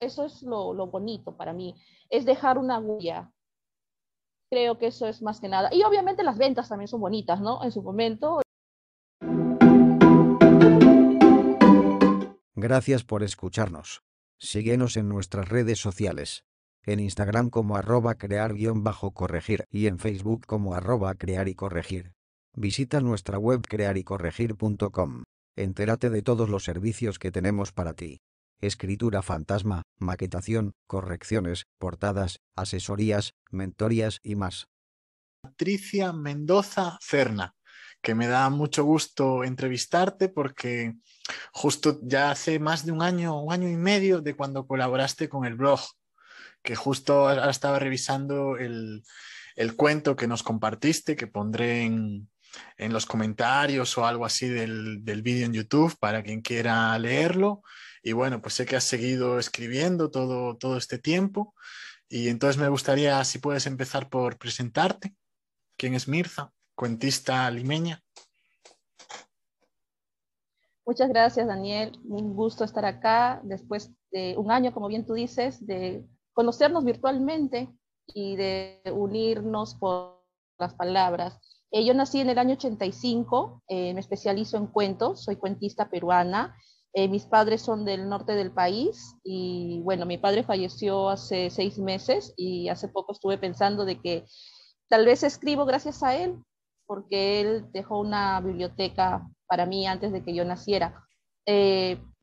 eso es lo, lo bonito para mí, es dejar una huella. Creo que eso es más que nada. Y obviamente las ventas también son bonitas, ¿no? En su momento. Gracias por escucharnos. Síguenos en nuestras redes sociales. En Instagram como arroba crear-corregir y en Facebook como arroba crear y corregir. Visita nuestra web crearycorregir.com. Entérate de todos los servicios que tenemos para ti. Escritura fantasma, maquetación, correcciones, portadas, asesorías, mentorías y más. Patricia Mendoza Cerna, que me da mucho gusto entrevistarte porque justo ya hace más de un año, un año y medio de cuando colaboraste con el blog, que justo ahora estaba revisando el, cuento que nos compartiste, que pondré en, en los comentarios o algo así del, del vídeo en YouTube para quien quiera leerlo. Y bueno, pues sé que has seguido escribiendo todo, todo este tiempo. Y entonces me gustaría, si puedes empezar por presentarte. ¿Quién es Mirza? Cuentista limeña. Muchas gracias, Daniel. Un gusto estar acá después de un año, como bien tú dices, de conocernos virtualmente y de unirnos por las palabras. Eh, yo nací en el año 85, eh, me especializo en cuentos, soy cuentista peruana. Eh, mis padres son del norte del país y bueno, mi padre falleció hace seis meses y hace poco estuve pensando de que tal vez escribo gracias a él, porque él dejó una biblioteca para mí antes de que yo naciera.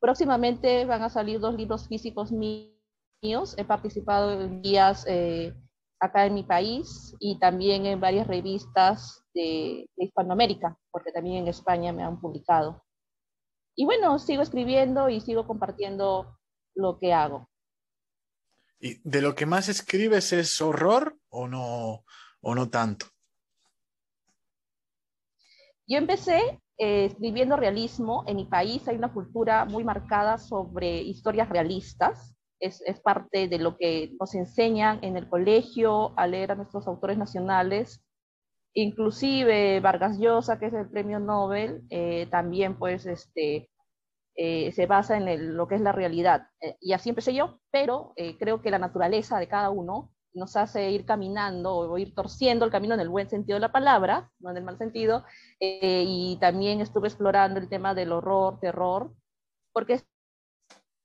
próximamente van a salir dos libros físicos míos. He participado en guías acá en mi país y también en varias revistas de, Hispanoamérica, porque también en España me han publicado. Y bueno, sigo escribiendo y sigo compartiendo lo que hago. ¿Y de lo que más escribes es horror o no, o no tanto? Yo empecé eh, escribiendo realismo. En mi país hay una cultura muy marcada sobre historias realistas es, parte de lo que nos enseñan en el colegio a leer a nuestros autores nacionales. Inclusive Vargas Llosa, que es el premio Nobel, eh, también pues este, eh, se basa en lo que es la realidad. Eh, y así empecé yo, pero creo que la naturaleza de cada uno nos hace ir caminando o ir torciendo el camino en el buen sentido de la palabra, no en el mal sentido. y también estuve explorando el tema del horror, terror, porque es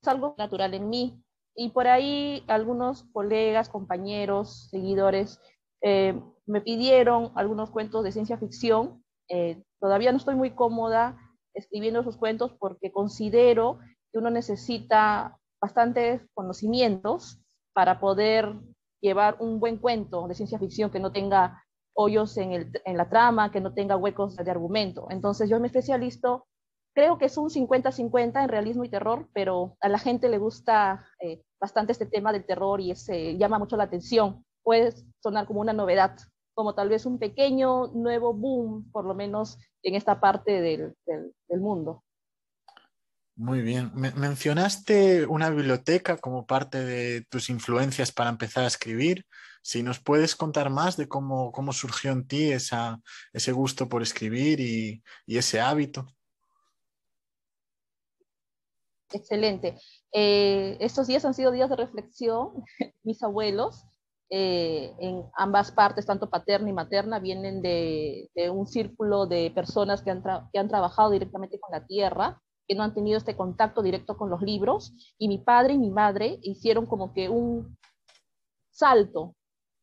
algo natural en mí. Y por ahí algunos colegas, compañeros, seguidores eh, me pidieron algunos cuentos de ciencia ficción. Eh, todavía no estoy muy cómoda escribiendo esos cuentos porque considero que uno necesita bastantes conocimientos para poder llevar un buen cuento de ciencia ficción que no tenga hoyos en, el, en la trama, que no tenga huecos de argumento. Entonces yo me especializo creo que es un 50-50 en realismo y terror, pero a la gente le gusta eh, bastante este tema del terror y ese, llama mucho la atención. Puede sonar como una novedad, como tal vez un pequeño nuevo boom, por lo menos en esta parte del, del, mundo. Muy bien. mencionaste una biblioteca como parte de tus influencias para empezar a escribir. Si nos puedes contar más de cómo, cómo surgió en ti esa, ese gusto por escribir y, y ese hábito. Excelente. Eh, estos días han sido días de reflexión. Mis abuelos, eh, en ambas partes, tanto paterna y materna, vienen de, un círculo de personas que han, que han, trabajado directamente con la tierra, que no han tenido este contacto directo con los libros. Y mi padre y mi madre hicieron como que un salto.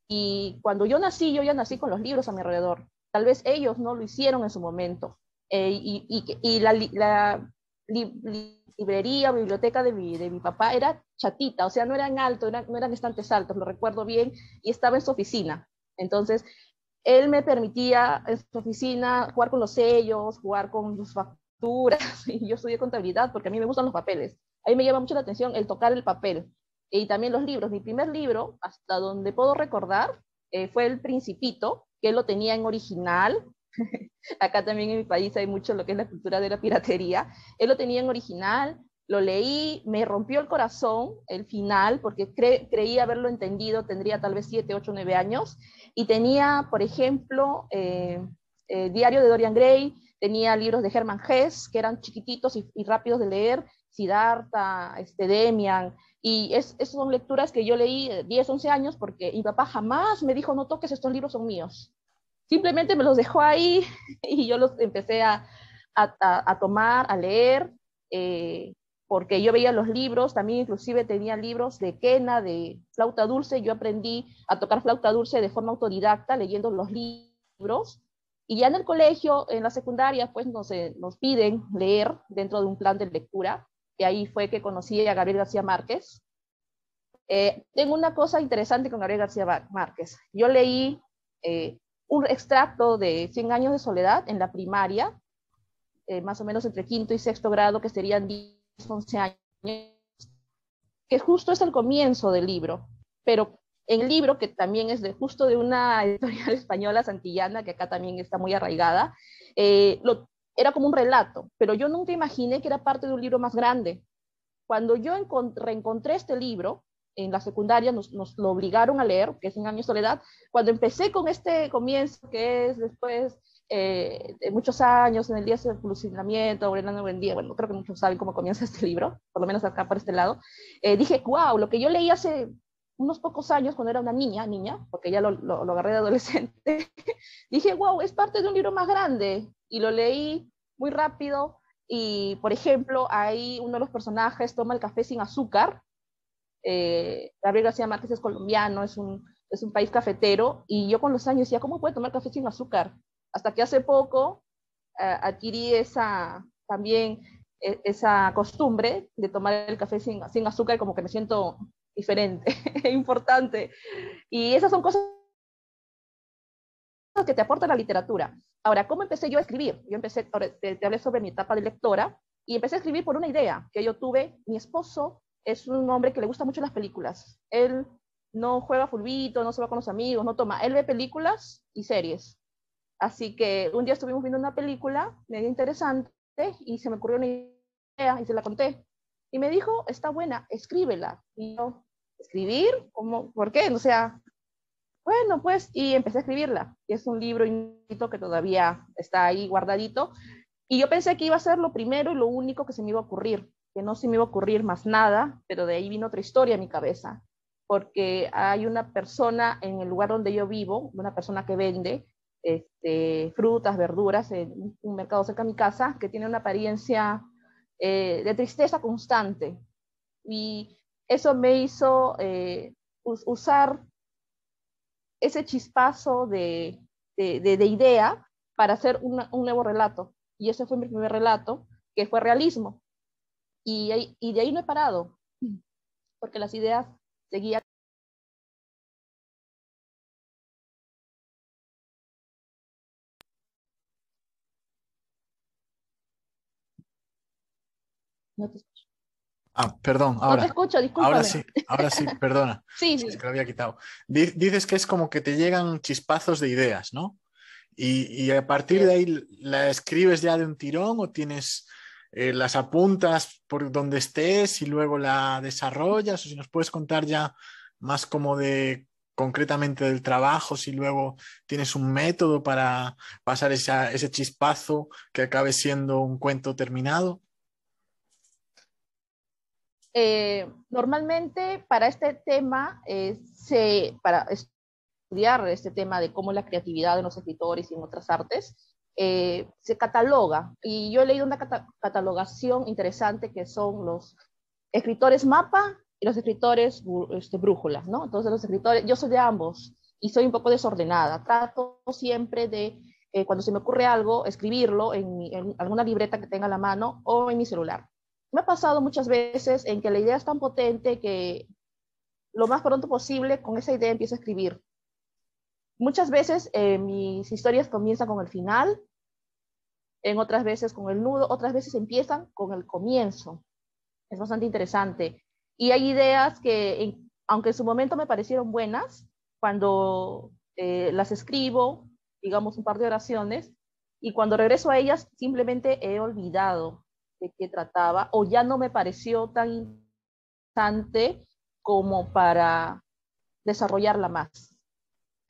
Y cuando yo nací, yo ya nací con los libros a mi alrededor. Tal vez ellos no lo hicieron en su momento. Eh, y, y, la librería o biblioteca de mi, de mi papá era chatita, o sea, no eran altos, no eran estantes altos, lo recuerdo bien, y estaba en su oficina. Entonces, él me permitía en su oficina jugar con los sellos, jugar con sus facturas, y yo estudié contabilidad porque a mí me gustan los papeles. A mí me llama mucho la atención el tocar el papel y también los libros. Mi primer libro, hasta donde puedo recordar, eh, fue El Principito, que lo tenía en original, Acá también en mi país hay mucho lo que es la cultura de la piratería. Él lo tenía en original, lo leí, me rompió el corazón el final, porque creí haberlo entendido, tendría tal vez 7, 8, 9 años, y tenía, por ejemplo, eh, eh, Diario de Dorian Gray, tenía libros de Hermann Hesse, que eran chiquititos y, rápidos de leer, Siddhartha, este, Demian, y es, son lecturas que yo leí 10, 11 años porque mi papá jamás me dijo, no toques, estos libros son míos. Simplemente me los dejó ahí y yo los empecé a, a, tomar, a leer, eh, porque yo veía los libros, también inclusive tenía libros de quena, de flauta dulce, yo aprendí a tocar flauta dulce de forma autodidacta leyendo los libros, y ya en el colegio, en la secundaria, pues nos, nos piden leer dentro de un plan de lectura, y ahí fue que conocí a Gabriel García Márquez. Eh, tengo una cosa interesante con Gabriel García Márquez. Yo leí eh, un extracto de 100 años de soledad en la primaria, eh, más o menos entre quinto y sexto grado, que serían 10, 11 años, que justo es el comienzo del libro, pero en el libro, que también es de, justo de una editorial española santillana, que acá también está muy arraigada, lo, era como un relato, pero yo nunca imaginé que era parte de un libro más grande. Cuando yo reencontré este libro, en la secundaria nos, lo obligaron a leer, que es En años soledad, cuando empecé con este comienzo, que es después eh, de muchos años, en el día de fusilamiento, buen día, bueno, creo que muchos saben cómo comienza este libro, por lo menos acá por este lado, eh, dije, wow, lo que yo leí hace unos pocos años, cuando era una niña, niña, porque ya lo, lo, lo agarré de adolescente, dije, wow, es parte de un libro más grande, y lo leí muy rápido y, por ejemplo, ahí uno de los personajes toma el café sin azúcar. Eh, Gabriel García Márquez es colombiano, es un, es un país cafetero, y yo con los años decía, ¿cómo puede tomar café sin azúcar? Hasta que hace poco eh, adquirí esa, también e, esa costumbre de tomar el café sin, sin azúcar, como que me siento diferente, importante. Y esas son cosas que te aporta la literatura. Ahora, ¿cómo empecé yo a escribir? Yo empecé, te, hablé sobre mi etapa de lectora, y empecé a escribir por una idea que yo tuve. Mi esposo es un hombre que le gusta mucho las películas. Él no juega fulbito, no se va con los amigos, no toma. Él ve películas y series. Así que un día estuvimos viendo una película medio interesante y se me ocurrió una idea y se la conté. Y me dijo, está buena, escríbela. Y yo, ¿escribir? ¿Cómo? ¿Por qué? O sea, bueno, pues, y empecé a escribirla. Y es un libro que todavía está ahí guardadito. Y yo pensé que iba a ser lo primero y lo único que se me iba a ocurrir, que no se me iba a ocurrir más nada, pero de ahí vino otra historia a mi cabeza, porque hay una persona en el lugar donde yo vivo, una persona que vende este, frutas, verduras en un mercado cerca de mi casa, que tiene una apariencia eh, de tristeza constante. Y eso me hizo eh, usar ese chispazo de, de, idea para hacer un nuevo relato. Y ese fue mi primer relato, que fue realismo. Y, y de ahí no he parado, porque las ideas seguían. No te escucho. Ah, perdón, ahora. No te escucho, Ahora sí, ahora sí, perdona. sí, sí. Es que lo había quitado. Dices que es como que te llegan chispazos de ideas, ¿no? Y, y a partir de ahí, ¿la escribes ya de un tirón o tienes eh, las apuntas por donde estés y luego la desarrollas? O si nos puedes contar ya más como de concretamente del trabajo, si luego tienes un método para pasar ese chispazo que acabe siendo un cuento terminado. Eh, normalmente para este tema, eh, para estudiar este tema de cómo la creatividad en los escritores y en otras artes, eh, se cataloga. Y yo he leído una catalogación interesante que son los escritores mapa y los escritores este, brújula, ¿no? Entonces los escritores, yo soy de ambos y soy un poco desordenada. Trato siempre de, cuando se me ocurre algo, escribirlo en, en alguna libreta que tenga a la mano o en mi celular me ha pasado muchas veces en que la idea es tan potente que lo más pronto posible con esa idea empiezo a escribir. Muchas veces eh, mis historias comienzan con el final, en otras veces con el nudo, otras veces empiezan con el comienzo. Es bastante interesante. Y hay ideas que, aunque en su momento me parecieron buenas, cuando eh, las escribo, digamos un par de oraciones, y cuando regreso a ellas simplemente he olvidado de qué trataba o ya no me pareció tan interesante como para desarrollarla más.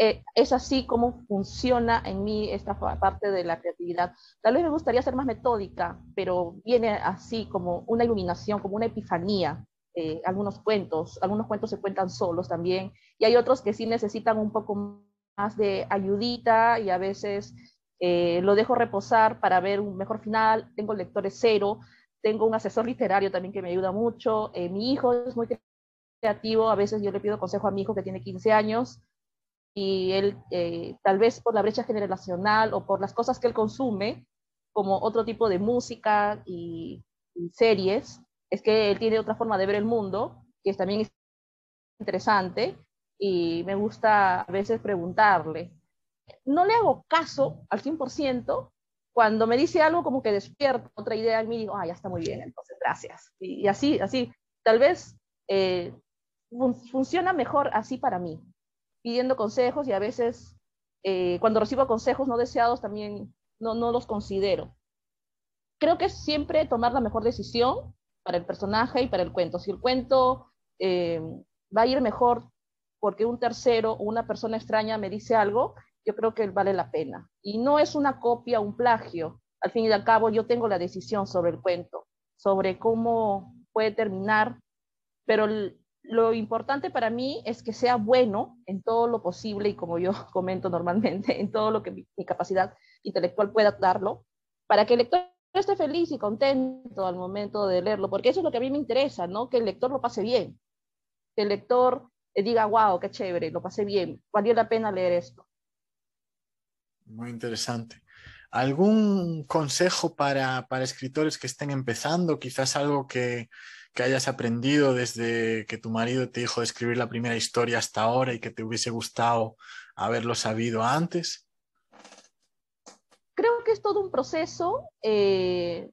Eh, es así como funciona en mí esta parte de la creatividad. Tal vez me gustaría ser más metódica, pero viene así como una iluminación, como una epifanía. Eh, algunos cuentos, algunos cuentos se cuentan solos también, y hay otros que sí necesitan un poco más de ayudita y a veces eh, lo dejo reposar para ver un mejor final. Tengo lectores cero, tengo un asesor literario también que me ayuda mucho. mi hijo es muy creativo, a veces yo le pido consejo a mi hijo que tiene 15 años y él, eh, tal vez por la brecha generacional o por las cosas que él consume, como otro tipo de música y, series, es que él tiene otra forma de ver el mundo, que también es interesante, y me gusta a veces preguntarle. No le hago caso al 100%, cuando me dice algo como que despierta otra idea en mí, digo, ah, ya está muy bien, entonces gracias. Y, así, así, tal vez eh, funciona mejor así para mí pidiendo consejos y a veces eh, cuando recibo consejos no deseados también no, no los considero. Creo que es siempre tomar la mejor decisión para el personaje y para el cuento. Si el cuento eh, va a ir mejor porque un tercero o una persona extraña me dice algo, yo creo que vale la pena. Y no es una copia, un plagio. Al fin y al cabo, yo tengo la decisión sobre el cuento, sobre cómo puede terminar, pero el, lo importante para mí es que sea bueno en todo lo posible y como yo comento normalmente, en todo lo que mi, capacidad intelectual pueda darlo, para que el lector esté feliz y contento al momento de leerlo, porque eso es lo que a mí me interesa, ¿no? Que el lector lo pase bien, que el lector diga, wow, qué chévere, lo pasé bien, valió la pena leer esto. Muy interesante. ¿Algún consejo para, para escritores que estén empezando? Quizás algo que, que hayas aprendido desde que tu marido te dijo escribir la primera historia hasta ahora y que te hubiese gustado haberlo sabido antes? Creo que es todo un proceso. Eh,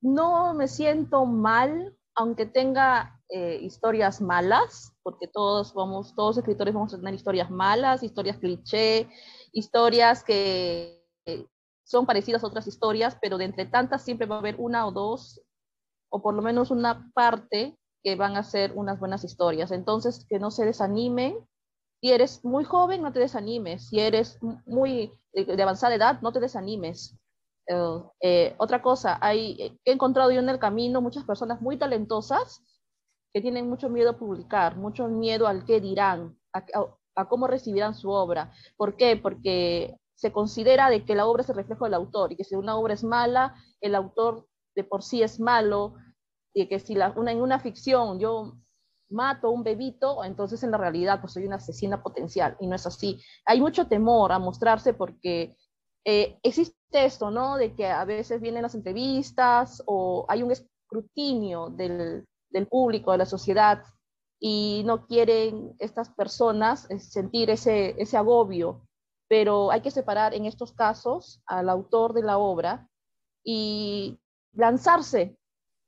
no me siento mal, aunque tenga eh, historias malas, porque todos vamos, todos escritores vamos a tener historias malas, historias cliché, historias que son parecidas a otras historias, pero de entre tantas siempre va a haber una o dos o por lo menos una parte que van a ser unas buenas historias. Entonces, que no se desanimen. Si eres muy joven, no te desanimes. Si eres muy de avanzada edad, no te desanimes. Eh, eh, otra cosa, hay, he encontrado yo en el camino muchas personas muy talentosas que tienen mucho miedo a publicar, mucho miedo al qué dirán, a, a cómo recibirán su obra. ¿Por qué? Porque se considera de que la obra es el reflejo del autor y que si una obra es mala, el autor de por sí es malo, y que si la, una, en una ficción yo mato a un bebito, entonces en la realidad pues soy una asesina potencial, y no es así. Hay mucho temor a mostrarse porque eh, existe esto, ¿no? De que a veces vienen las entrevistas o hay un escrutinio del, del público, de la sociedad, y no quieren estas personas eh, sentir ese, ese agobio, pero hay que separar en estos casos al autor de la obra y lanzarse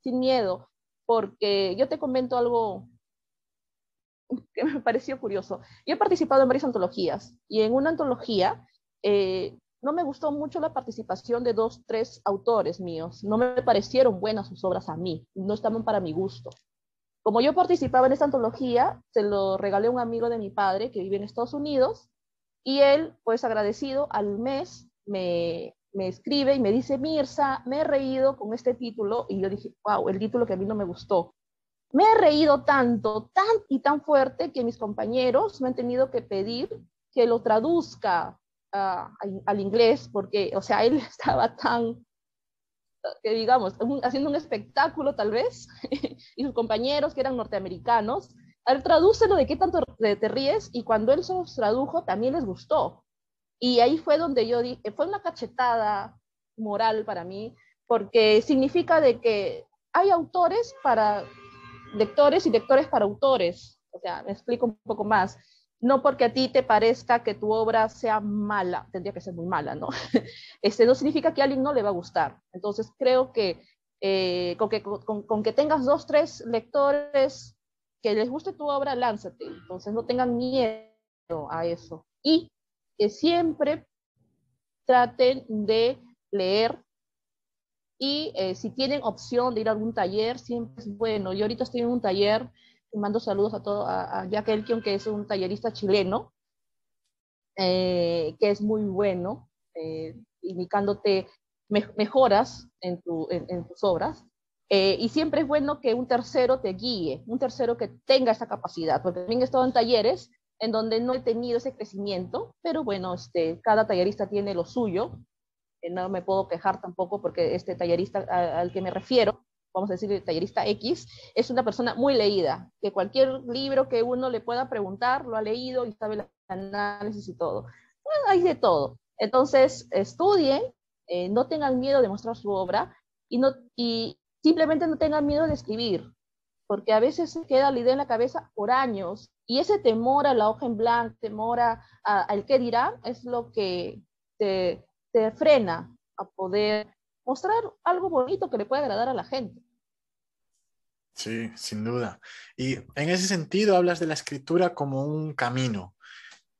sin miedo, porque yo te comento algo que me pareció curioso. Yo he participado en varias antologías y en una antología eh, no me gustó mucho la participación de dos, tres autores míos. No me parecieron buenas sus obras a mí, no estaban para mi gusto. Como yo participaba en esta antología, se lo regalé a un amigo de mi padre que vive en Estados Unidos y él, pues agradecido, al mes me, me escribe y me dice, Mirza, me he reído con este título. Y yo dije, wow, el título que a mí no me gustó. Me he reído tanto, tan y tan fuerte que mis compañeros me han tenido que pedir que lo traduzca ah, al inglés, porque, o sea, él estaba tan, que digamos, haciendo un espectáculo tal vez, y sus compañeros que eran norteamericanos, él traduce lo de qué tanto te ríes, y cuando él se los tradujo, también les gustó. Y ahí fue donde yo dije, fue una cachetada moral para mí, porque significa de que hay autores para lectores y lectores para autores. O sea, me explico un poco más. No porque a ti te parezca que tu obra sea mala, tendría que ser muy mala, ¿no? Este no significa que a alguien no le va a gustar. Entonces creo que, eh, con, que con, con que tengas dos, tres lectores que les guste tu obra, lánzate. Entonces no tengan miedo a eso. Y que siempre traten de leer y eh, si tienen opción de ir a algún taller, siempre es bueno. Yo ahorita estoy en un taller, mando saludos a todo, a, a Jack que es un tallerista chileno, eh, que es muy bueno, eh, indicándote mejoras en, tus obras. Y siempre es bueno que un tercero te guíe, un tercero que tenga esa capacidad, porque también he estado en talleres en donde no he tenido ese crecimiento, pero bueno, este, cada tallerista tiene lo suyo, no me puedo quejar tampoco porque este tallerista al que me refiero, vamos a decir el tallerista X, es una persona muy leída, que cualquier libro que uno le pueda preguntar lo ha leído y sabe el análisis y todo. hay de todo. Entonces, estudien, eh, no tengan miedo de mostrar su obra y, no, y simplemente no tengan miedo de escribir, porque a veces queda la idea en la cabeza por años y ese temor a la hoja en blanco, temor al qué dirá, es lo que te, te frena a poder mostrar algo bonito que le pueda agradar a la gente. Sí, sin duda. Y en ese sentido hablas de la escritura como un camino.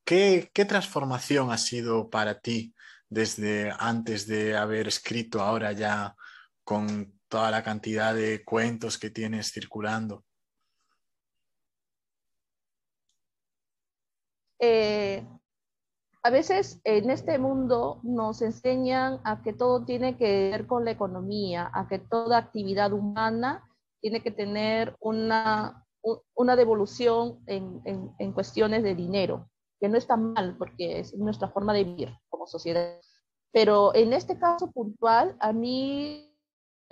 ¿Qué, qué transformación ha sido para ti desde antes de haber escrito ahora ya con toda la cantidad de cuentos que tienes circulando? Eh, a veces en este mundo nos enseñan a que todo tiene que ver con la economía, a que toda actividad humana tiene que tener una, una devolución en, en, cuestiones de dinero, que no está mal porque es nuestra forma de vivir como sociedad. Pero en este caso puntual, a mí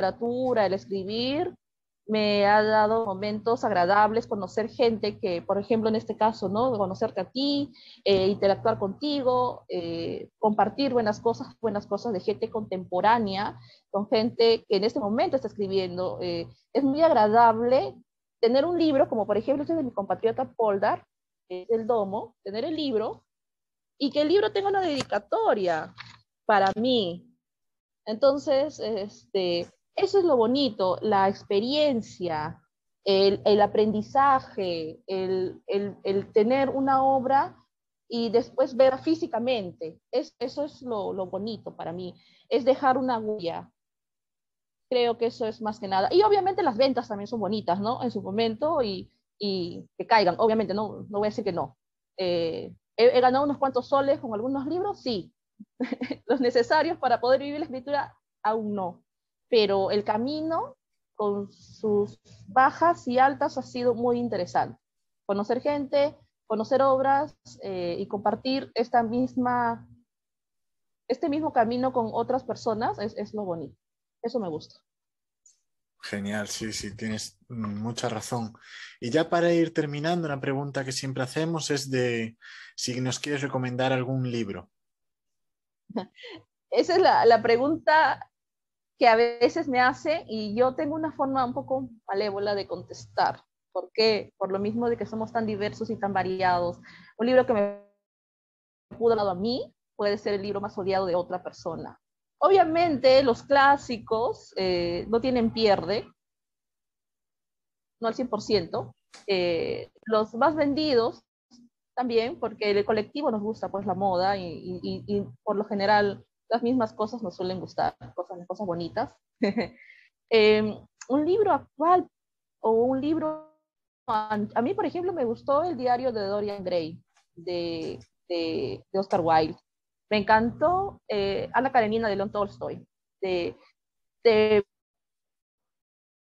literatura, el escribir, me ha dado momentos agradables, conocer gente que, por ejemplo, en este caso, ¿no? Conocerte a ti, eh, interactuar contigo, eh, compartir buenas cosas, buenas cosas de gente contemporánea, con gente que en este momento está escribiendo. Eh, es muy agradable tener un libro, como por ejemplo este de mi compatriota Poldar, el Domo, tener el libro y que el libro tenga una dedicatoria para mí. Entonces, este, eso es lo bonito, la experiencia, el, aprendizaje, el, tener una obra y después ver físicamente. Es, eso es lo, bonito para mí, es dejar una huella. Creo que eso es más que nada. Y obviamente las ventas también son bonitas, ¿no? En su momento y, que caigan. Obviamente, no, no voy a decir que no. Eh, he, ganado unos cuantos soles con algunos libros, sí. Los necesarios para poder vivir la escritura, aún no pero el camino con sus bajas y altas ha sido muy interesante. Conocer gente, conocer obras eh, y compartir esta misma, este mismo camino con otras personas es, es lo bonito. Eso me gusta. Genial, sí, sí, tienes mucha razón. Y ya para ir terminando, una pregunta que siempre hacemos es de si nos quieres recomendar algún libro. Esa es la, la pregunta que a veces me hace y yo tengo una forma un poco malévola de contestar. ¿Por qué? Por lo mismo de que somos tan diversos y tan variados. Un libro que me pudo dado a mí puede ser el libro más odiado de otra persona. Obviamente los clásicos eh, no tienen pierde, no al 100%. Eh, los más vendidos también, porque el colectivo nos gusta pues la moda y, y por lo general las mismas cosas nos suelen gustar, cosas, cosas bonitas. Em, un libro actual o un libro, a mí por ejemplo me gustó el diario de Dorian Gray de, de, Oscar Wilde. Me encantó eh, Ana Karenina de León Tolstoy. De, de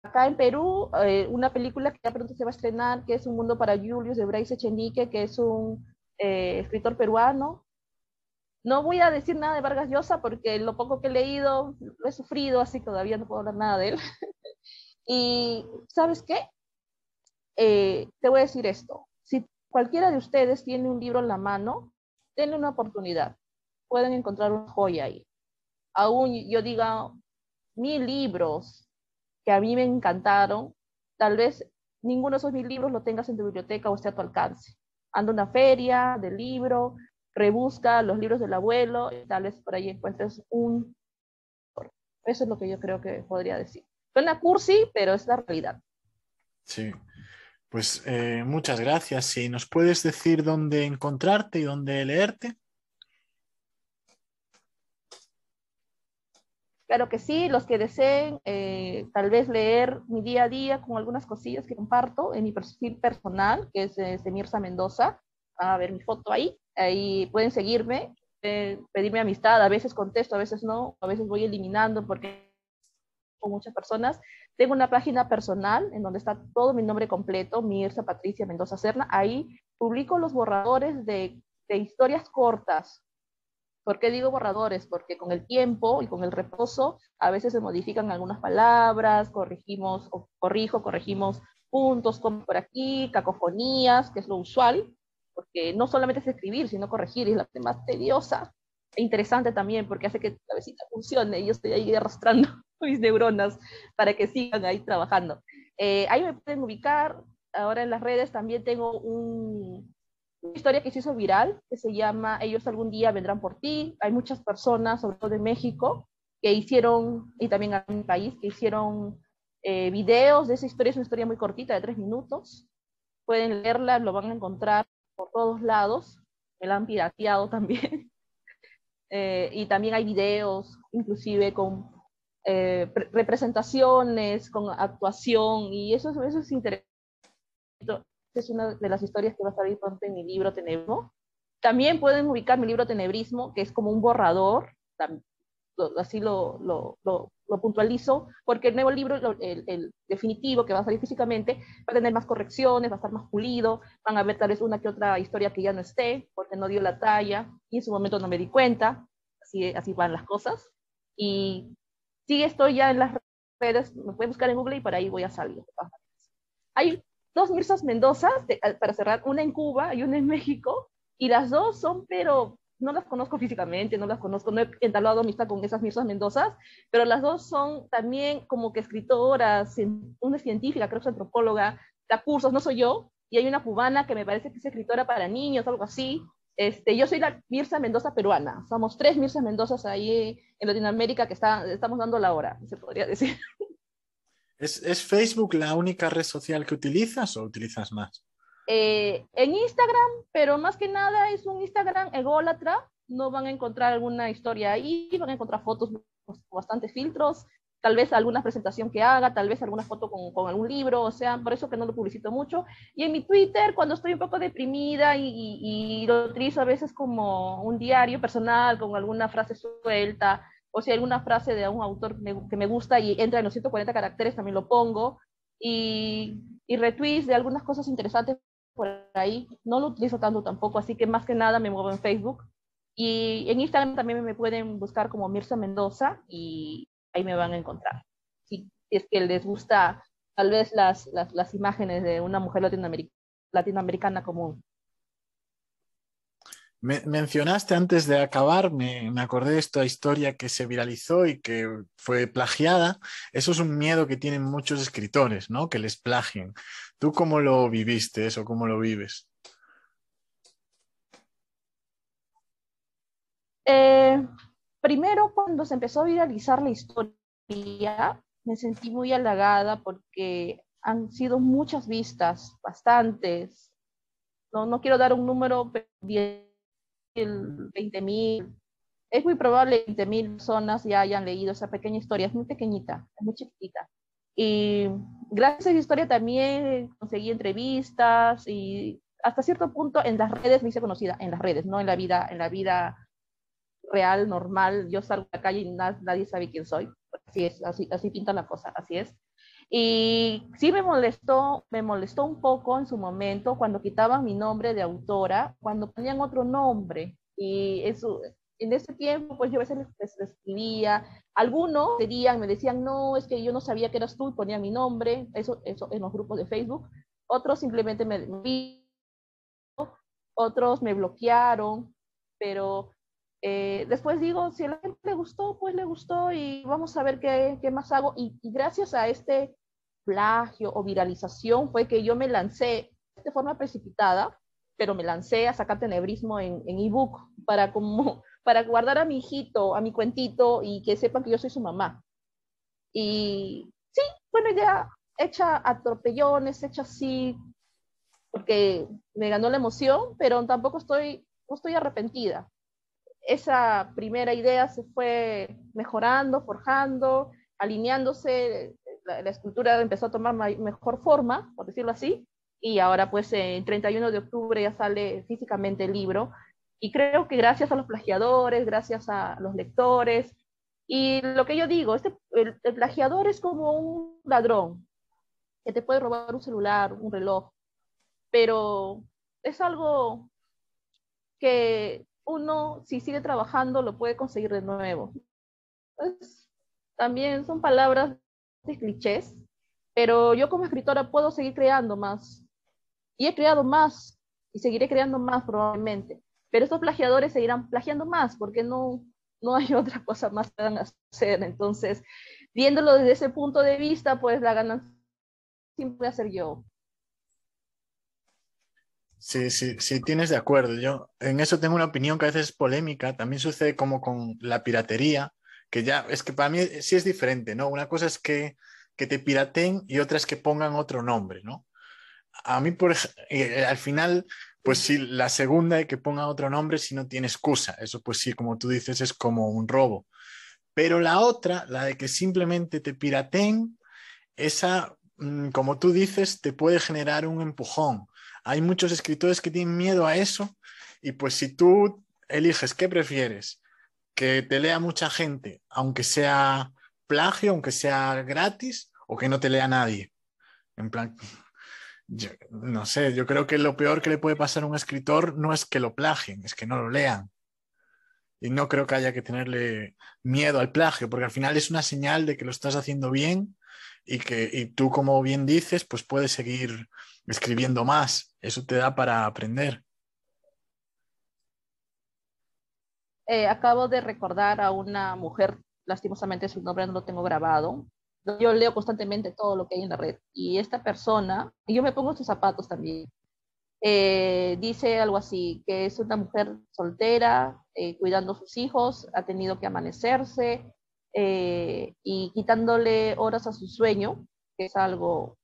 acá en Perú, eh, una película que ya pronto se va a estrenar, que es Un Mundo para Julius, de Bryce Echenique, que es un eh, escritor peruano, no voy a decir nada de Vargas Llosa porque lo poco que he leído lo he sufrido, así todavía no puedo hablar nada de él. y, ¿sabes qué? Eh, te voy a decir esto. Si cualquiera de ustedes tiene un libro en la mano, denle una oportunidad. Pueden encontrar una joya ahí. Aún yo diga mil libros que a mí me encantaron, tal vez ninguno de esos mil libros lo tengas en tu biblioteca o esté a tu alcance. Anda una feria de libro, rebusca los libros del abuelo y tal vez por ahí encuentres un... Eso es lo que yo creo que podría decir. Suena cursi, pero es la realidad. Sí, pues eh, muchas gracias. Si nos puedes decir dónde encontrarte y dónde leerte. Claro que sí, los que deseen eh, tal vez leer mi día a día con algunas cosillas que comparto en mi perfil personal, que es eh, Semirza Mendoza, a ver mi foto ahí, ahí pueden seguirme, pedirme amistad, a veces contesto, a veces no, a veces voy eliminando porque con muchas personas. Tengo una página personal en donde está todo mi nombre completo, Mirza Patricia Mendoza Serna. Ahí publico los borradores de, de historias cortas. ¿Por qué digo borradores? Porque con el tiempo y con el reposo a veces se modifican algunas palabras, corregimos, o corrijo, corregimos puntos como por aquí, cacofonías, que es lo usual, porque no solamente es escribir, sino corregir, y es la parte más tediosa e interesante también, porque hace que la cabecita funcione y yo estoy ahí arrastrando mis neuronas para que sigan ahí trabajando. Eh, ahí me pueden ubicar, ahora en las redes también tengo un, una historia que se hizo viral, que se llama Ellos algún día vendrán por ti. Hay muchas personas, sobre todo de México, que hicieron, y también en mi país, que hicieron eh, videos de esa historia. Es una historia muy cortita, de tres minutos. Pueden leerla, lo van a encontrar por todos lados. Me la han pirateado también. eh, y también hay videos, inclusive con eh, representaciones, con actuación, y eso, eso es interesante. Es una de las historias que va a salir pronto en mi libro Tenebro. También pueden ubicar mi libro Tenebrismo, que es como un borrador, así lo, lo, lo, lo, puntualizo, porque el nuevo libro, el, el, definitivo que va a salir físicamente, va a tener más correcciones, va a estar más pulido, van a ver tal vez una que otra historia que ya no esté, porque no dio la talla, y en su momento no me di cuenta, así, así van las cosas. Y sí estoy ya en las redes, me pueden buscar en Google y por ahí voy a salir. Hay dos Mirzas Mendoza, para cerrar, una en Cuba y una en México, y las dos son, pero no las conozco físicamente, no las conozco, no he entablado amistad con esas Mirzas Mendoza, pero las dos son también como que escritoras, una científica, creo que es antropóloga, da cursos, no soy yo, y hay una cubana que me parece que es escritora para niños, algo así, este, yo soy la Mirza Mendoza peruana. Somos tres Mirza Mendozas ahí en Latinoamérica que está, estamos dando la hora, se podría decir. ¿Es, ¿Es, Facebook la única red social que utilizas o utilizas más? Eh, en Instagram, pero más que nada es un Instagram ególatra. No van a encontrar alguna historia ahí, van a encontrar fotos con bastantes filtros tal vez alguna presentación que haga, tal vez alguna foto con, con, algún libro, o sea, por eso que no lo publicito mucho. Y en mi Twitter, cuando estoy un poco deprimida y, y, y lo utilizo a veces como un diario personal, con alguna frase suelta, o si hay alguna frase de un autor que me, que me, gusta y entra en los 140 caracteres, también lo pongo. Y, y retweets de algunas cosas interesantes por ahí. No lo utilizo tanto tampoco, así que más que nada me muevo en Facebook. Y en Instagram también me pueden buscar como Mirza Mendoza y ahí me van a encontrar. Si es que les gusta tal vez las, las, las imágenes de una mujer latinoameric latinoamericana común. Me, mencionaste antes de acabar, me, me, acordé de esta historia que se viralizó y que fue plagiada. Eso es un miedo que tienen muchos escritores, ¿no? Que les plagien. ¿Tú cómo lo viviste eso? ¿Cómo lo vives? Eh, primero, cuando se empezó a viralizar la historia, me sentí muy halagada porque han sido muchas vistas, bastantes. No, no quiero dar un número, pero 20 mil. Es muy probable que 20 mil personas ya hayan leído esa pequeña historia. Es muy pequeñita, es muy chiquitita. Y gracias a esa historia también conseguí entrevistas y hasta cierto punto en las redes me hice conocida, en las redes, no en la vida, en la vida real, normal, yo salgo a la calle y nadie, nadie sabe quién soy. Así es, así, así pinta la cosa, así es. Y sí me molestó, me molestó un poco en su momento cuando quitaban mi nombre de autora, cuando ponían otro nombre. Y eso, en ese tiempo, pues yo a veces les, les escribía, algunos dirían, me decían, no, es que yo no sabía que eras tú y ponían mi nombre, eso, eso en los grupos de Facebook. Otros simplemente me, otros me bloquearon, pero eh, después digo, si a la gente le gustó, pues le gustó y vamos a ver qué, qué más hago. Y, y, gracias a este plagio o viralización fue que yo me lancé de forma precipitada, pero me lancé a sacar tenebrismo en ebook en para, como, para guardar a mi hijito, a mi cuentito y que sepan que yo soy su mamá. Y sí, bueno, idea hecha a tropellones, hecha así, porque me ganó la emoción, pero tampoco estoy, no estoy arrepentida esa primera idea se fue mejorando, forjando, alineándose, la, la escultura empezó a tomar mejor forma, por decirlo así, y ahora pues en 31 de octubre ya sale físicamente el libro. Y creo que gracias a los plagiadores, gracias a los lectores, y lo que yo digo, este, el, el plagiador es como un ladrón que te puede robar un celular, un reloj, pero es algo que uno, si sigue trabajando, lo puede conseguir de nuevo. también son palabras de clichés, pero yo como escritora puedo seguir creando más. Y he creado más y seguiré creando más probablemente. Pero estos plagiadores seguirán plagiando más porque no, no hay otra cosa más que hacer. Entonces, viéndolo desde ese punto de vista, pues la ganancia siempre va a yo. Sí, sí, sí, tienes de acuerdo. Yo en eso tengo una opinión que a veces es polémica. También sucede como con la piratería, que ya es que para mí sí es diferente, ¿no? Una cosa es que, que te piraten y otra es que pongan otro nombre, ¿no? A mí, por eh, al final, pues sí, la segunda de que pongan otro nombre si no tiene excusa. Eso, pues sí, como tú dices, es como un robo. Pero la otra, la de que simplemente te piraten, esa, mm, como tú dices, te puede generar un empujón hay muchos escritores que tienen miedo a eso y pues si tú eliges qué prefieres, que te lea mucha gente, aunque sea plagio, aunque sea gratis, o que no te lea nadie. En plan, no sé, yo creo que lo peor que le puede pasar a un escritor no es que lo plagien, es que no lo lean. Y no creo que haya que tenerle miedo al plagio, porque al final es una señal de que lo estás haciendo bien y que y tú, como bien dices, pues puedes seguir escribiendo más. Eso te da para aprender. Eh, acabo de recordar a una mujer, lastimosamente su nombre no lo tengo grabado. Yo leo constantemente todo lo que hay en la red y esta persona, y yo me pongo sus zapatos también, eh, dice algo así, que es una mujer soltera, eh, cuidando a sus hijos, ha tenido que amanecerse y quitándole horas a su sueño, que es algo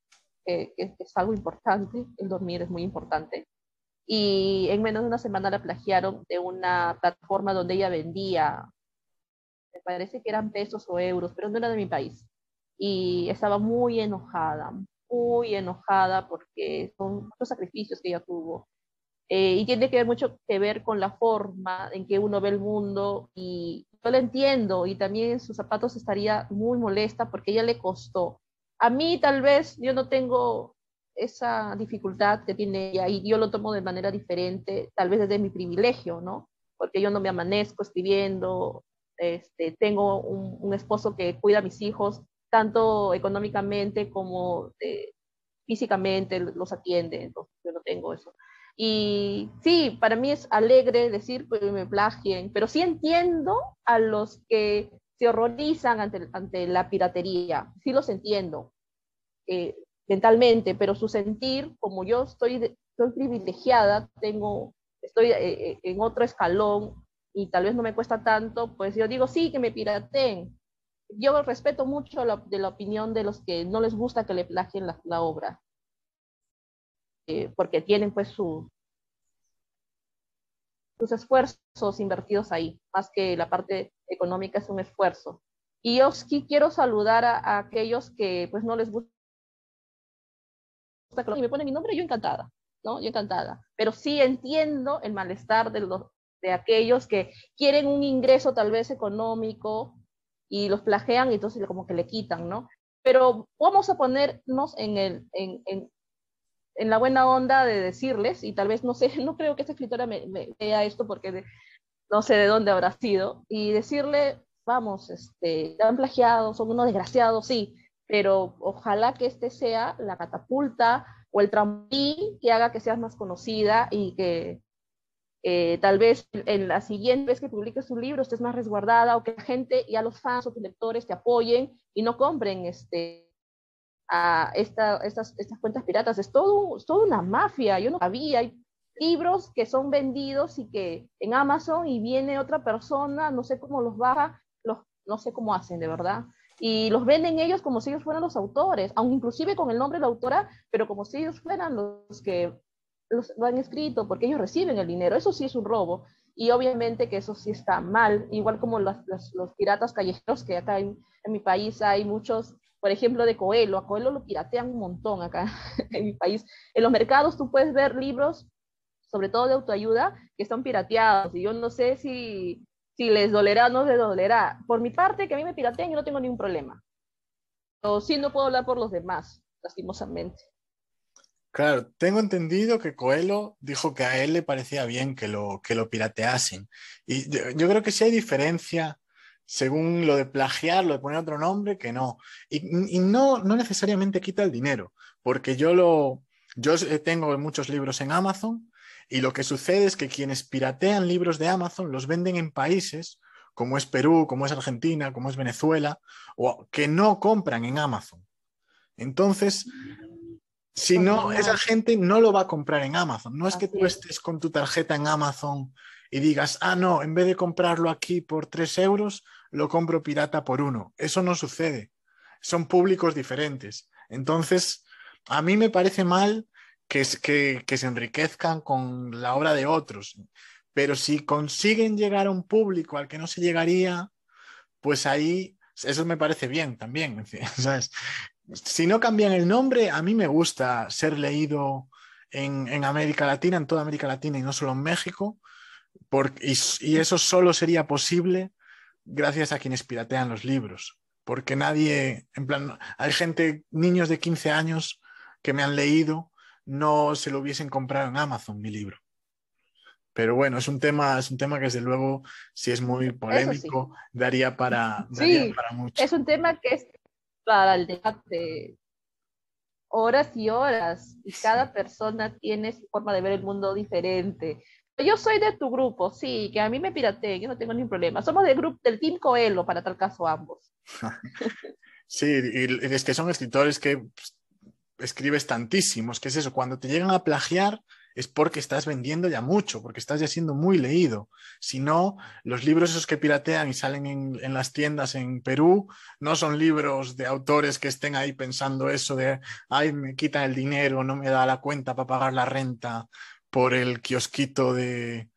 que, es algo importante, el dormir es muy importante. Y en menos de una semana la plagiaron de una plataforma donde ella vendía, me parece que eran pesos o euros, pero no era de mi país. Y estaba muy enojada, muy enojada porque son los sacrificios que ella tuvo. Eh, y tiene que ver mucho que ver con la forma en que uno ve el mundo y yo la entiendo y también en sus zapatos estaría muy molesta porque ella le costó a mí tal vez yo no tengo esa dificultad que tiene ella y yo lo tomo de manera diferente, tal vez desde mi privilegio, ¿no? Porque yo no me amanezco escribiendo, este, tengo un, esposo que cuida a mis hijos, tanto económicamente como físicamente los atiende, entonces yo no tengo eso. Y sí, para mí es alegre decir que me plagien, pero sí entiendo a los que se horrorizan ante, ante la piratería. Sí los entiendo eh, mentalmente, pero su sentir, como yo estoy, privilegiada, tengo, estoy eh, eh, en otro escalón y tal vez no me cuesta tanto, pues yo digo, sí, que me pirateen. Yo respeto mucho la, de la opinión de los que no les gusta que le plagien la, la obra, porque tienen pues su, sus esfuerzos invertidos ahí, más que la parte económica es un esfuerzo. Y yo sí quiero saludar a, aquellos que pues no les gusta me pone mi nombre, yo encantada, ¿no? Yo encantada. Pero sí entiendo el malestar de, los, de aquellos que quieren un ingreso tal vez económico y los plagean y entonces como que le quitan, ¿no? Pero vamos a ponernos en, el, en, en la buena onda de decirles, y tal vez no sé, no creo que esta escritora me, vea esto porque no sé de dónde habrá sido, y decirle, vamos, este, han plagiado, son unos desgraciados, sí, pero ojalá que este sea la catapulta o el trampolín que haga que seas más conocida y que eh, tal vez en la siguiente vez que publiques un libro estés más resguardada o que la gente y a los fans o tus lectores te apoyen y no compren este, a esta, estas, estas cuentas piratas. Es todo, una mafia. Yo no sabía. Hay libros que son vendidos y que en Amazon y viene otra persona, no sé cómo los baja, los, no sé cómo hacen de verdad. Y los venden ellos como si ellos fueran los autores, aunque inclusive con el nombre de la autora, pero como si ellos fueran los que los, lo han escrito, porque ellos reciben el dinero. Eso sí es un robo. Y obviamente que eso sí está mal, igual como los, los, piratas callejeros, que acá en, en mi país hay muchos por ejemplo, de Coelho. A Coelho lo piratean un montón acá en mi país. En los mercados tú puedes ver libros, sobre todo de autoayuda, que están pirateados. Y yo no sé si, si les dolerá o no les dolerá. Por mi parte, que a mí me pirateen, yo no tengo ningún problema. O sí no puedo hablar por los demás, lastimosamente. Claro, tengo entendido que Coelho dijo que a él le parecía bien que lo, que lo pirateasen. Y yo, yo creo que sí hay diferencia según lo de plagiar, lo de poner otro nombre, que no. Y, y, no, no necesariamente quita el dinero, porque yo lo, yo tengo muchos libros en Amazon y lo que sucede es que quienes piratean libros de Amazon los venden en países como es Perú, como es Argentina, como es Venezuela, o que no compran en Amazon. Entonces, si no, esa gente no lo va a comprar en Amazon. No es que tú estés con tu tarjeta en Amazon y digas, ah, no, en vez de comprarlo aquí por 3 euros, lo compro pirata por uno. Eso no sucede. Son públicos diferentes. Entonces, a mí me parece mal que, que, que se enriquezcan con la obra de otros. Pero si consiguen llegar a un público al que no se llegaría, pues ahí eso me parece bien también. ¿sabes? Si no cambian el nombre, a mí me gusta ser leído en, en América Latina, en toda América Latina y no solo en México, porque, y, y, eso solo sería posible gracias a quienes piratean los libros. Porque nadie, en plan, hay gente, niños de 15 años que me han leído, no se lo hubiesen comprado en Amazon mi libro. Pero bueno, es un tema, es un tema que desde luego, si es muy polémico, sí. daría, para, daría sí, para mucho. Es un tema que es para el debate horas y horas, y cada persona tiene su forma de ver el mundo diferente. Yo soy de tu grupo, sí, que a mí me pirateen, yo no tengo ningún problema. Somos del grupo del Team Coelho, para tal caso ambos. sí, y es que son escritores que pues, escribes tantísimos, que es eso, cuando te llegan a plagiar es porque estás vendiendo ya mucho, porque estás ya siendo muy leído. Si no, los libros esos que piratean y salen en, en, las tiendas en Perú no son libros de autores que estén ahí pensando eso de, ay, me quitan el dinero, no me da la cuenta para pagar la renta por el kiosquito de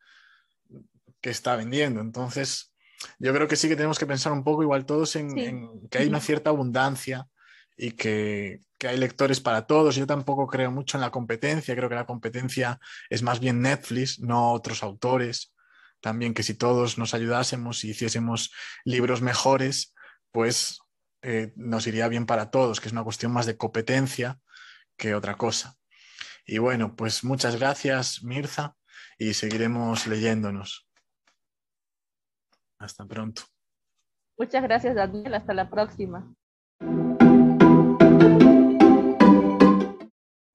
que está vendiendo. Entonces, yo creo que sí que tenemos que pensar un poco igual todos en, sí. en que hay una cierta abundancia y que, que, hay lectores para todos. Yo tampoco creo mucho en la competencia, creo que la competencia es más bien Netflix, no otros autores. También que si todos nos ayudásemos y hiciésemos libros mejores, pues eh, nos iría bien para todos, que es una cuestión más de competencia que otra cosa. Y bueno, pues muchas gracias, Mirza, y seguiremos leyéndonos. Hasta pronto. Muchas gracias, Daniel. Hasta la próxima.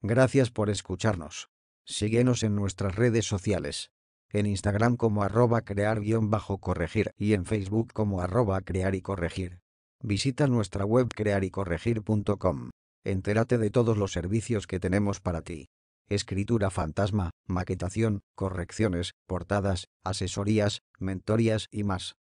Gracias por escucharnos. Síguenos en nuestras redes sociales. En Instagram como arroba crear-corregir y en Facebook como arroba crear y corregir. Visita nuestra web crearycorregir.com. Entérate de todos los servicios que tenemos para ti. Escritura fantasma, maquetación, correcciones, portadas, asesorías, mentorías y más.